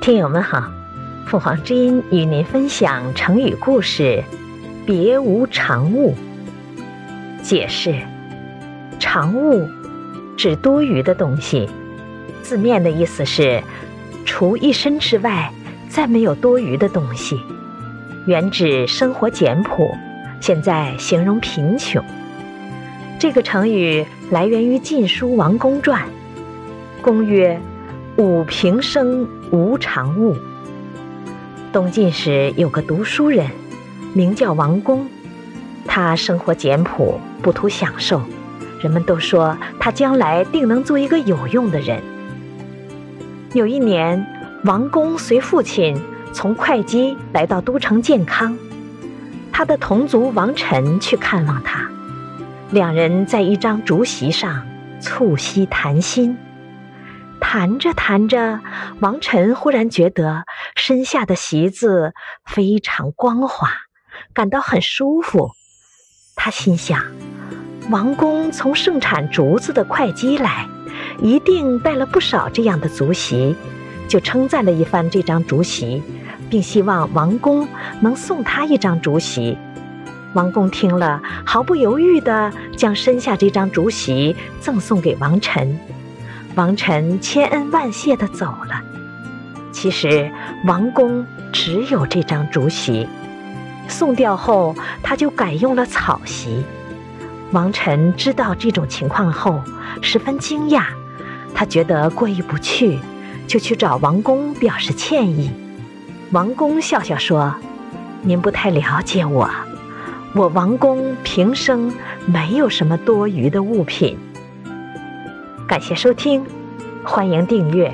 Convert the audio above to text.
听友们好，凤凰之音与您分享成语故事“别无长物”。解释：长物指多余的东西，字面的意思是除一身之外，再没有多余的东西，原指生活简朴，现在形容贫穷。这个成语来源于《晋书·王公传》，公曰。吾平生无常物。东晋时有个读书人，名叫王公，他生活简朴，不图享受，人们都说他将来定能做一个有用的人。有一年，王公随父亲从会稽来到都城建康，他的同族王臣去看望他，两人在一张竹席上促膝谈心。谈着谈着，王晨忽然觉得身下的席子非常光滑，感到很舒服。他心想，王公从盛产竹子的会稽来，一定带了不少这样的竹席，就称赞了一番这张竹席，并希望王公能送他一张竹席。王公听了，毫不犹豫地将身下这张竹席赠送给王臣。王臣千恩万谢地走了。其实王公只有这张竹席，送掉后他就改用了草席。王臣知道这种情况后，十分惊讶，他觉得过意不去，就去找王公表示歉意。王公笑笑说：“您不太了解我，我王公平生没有什么多余的物品。”感谢收听，欢迎订阅。